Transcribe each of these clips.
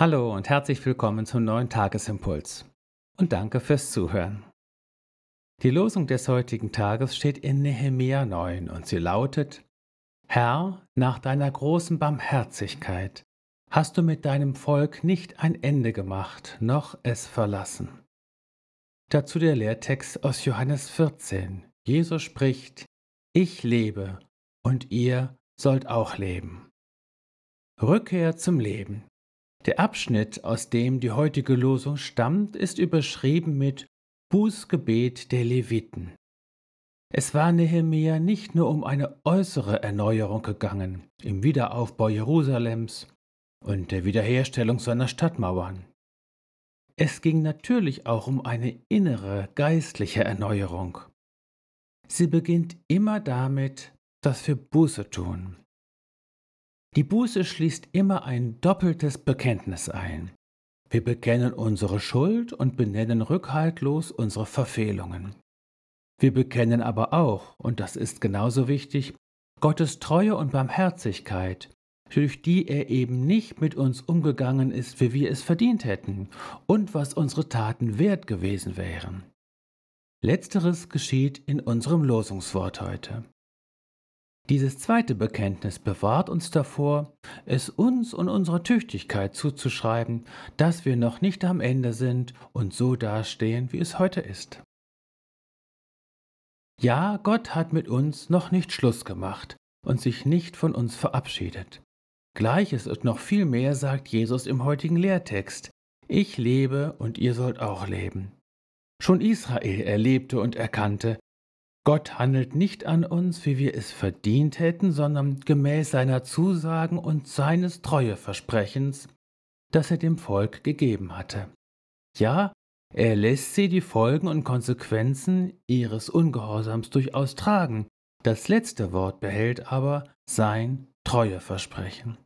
Hallo und herzlich willkommen zum neuen Tagesimpuls. Und danke fürs Zuhören. Die Losung des heutigen Tages steht in Nehemia 9 und sie lautet: Herr, nach deiner großen Barmherzigkeit hast du mit deinem Volk nicht ein Ende gemacht, noch es verlassen. Dazu der Lehrtext aus Johannes 14. Jesus spricht: Ich lebe und ihr sollt auch leben. Rückkehr zum Leben. Der Abschnitt, aus dem die heutige Losung stammt, ist überschrieben mit Bußgebet der Leviten. Es war Nehemia nicht nur um eine äußere Erneuerung gegangen, im Wiederaufbau Jerusalems und der Wiederherstellung seiner Stadtmauern. Es ging natürlich auch um eine innere geistliche Erneuerung. Sie beginnt immer damit, dass wir Buße tun. Die Buße schließt immer ein doppeltes Bekenntnis ein. Wir bekennen unsere Schuld und benennen rückhaltlos unsere Verfehlungen. Wir bekennen aber auch, und das ist genauso wichtig, Gottes Treue und Barmherzigkeit, durch die er eben nicht mit uns umgegangen ist, wie wir es verdient hätten und was unsere Taten wert gewesen wären. Letzteres geschieht in unserem Losungswort heute. Dieses zweite Bekenntnis bewahrt uns davor, es uns und unserer Tüchtigkeit zuzuschreiben, dass wir noch nicht am Ende sind und so dastehen, wie es heute ist. Ja, Gott hat mit uns noch nicht Schluss gemacht und sich nicht von uns verabschiedet. Gleiches und noch viel mehr sagt Jesus im heutigen Lehrtext. Ich lebe und ihr sollt auch leben. Schon Israel erlebte und erkannte, Gott handelt nicht an uns, wie wir es verdient hätten, sondern gemäß seiner Zusagen und seines Treueversprechens, das er dem Volk gegeben hatte. Ja, er lässt sie die Folgen und Konsequenzen ihres Ungehorsams durchaus tragen. Das letzte Wort behält aber sein Treueversprechen.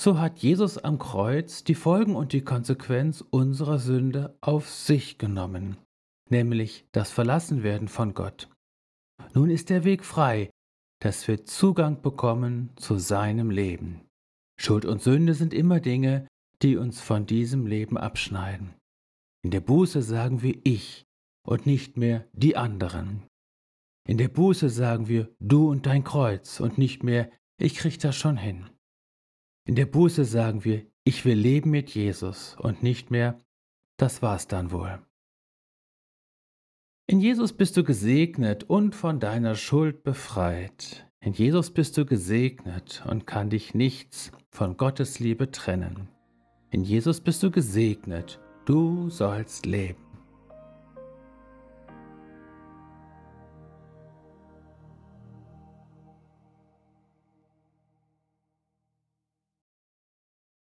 So hat Jesus am Kreuz die Folgen und die Konsequenz unserer Sünde auf sich genommen nämlich das Verlassenwerden von Gott. Nun ist der Weg frei, dass wir Zugang bekommen zu seinem Leben. Schuld und Sünde sind immer Dinge, die uns von diesem Leben abschneiden. In der Buße sagen wir ich und nicht mehr die anderen. In der Buße sagen wir du und dein Kreuz und nicht mehr ich krieg das schon hin. In der Buße sagen wir ich will leben mit Jesus und nicht mehr das war's dann wohl. In Jesus bist du gesegnet und von deiner Schuld befreit. In Jesus bist du gesegnet und kann dich nichts von Gottes Liebe trennen. In Jesus bist du gesegnet, du sollst leben.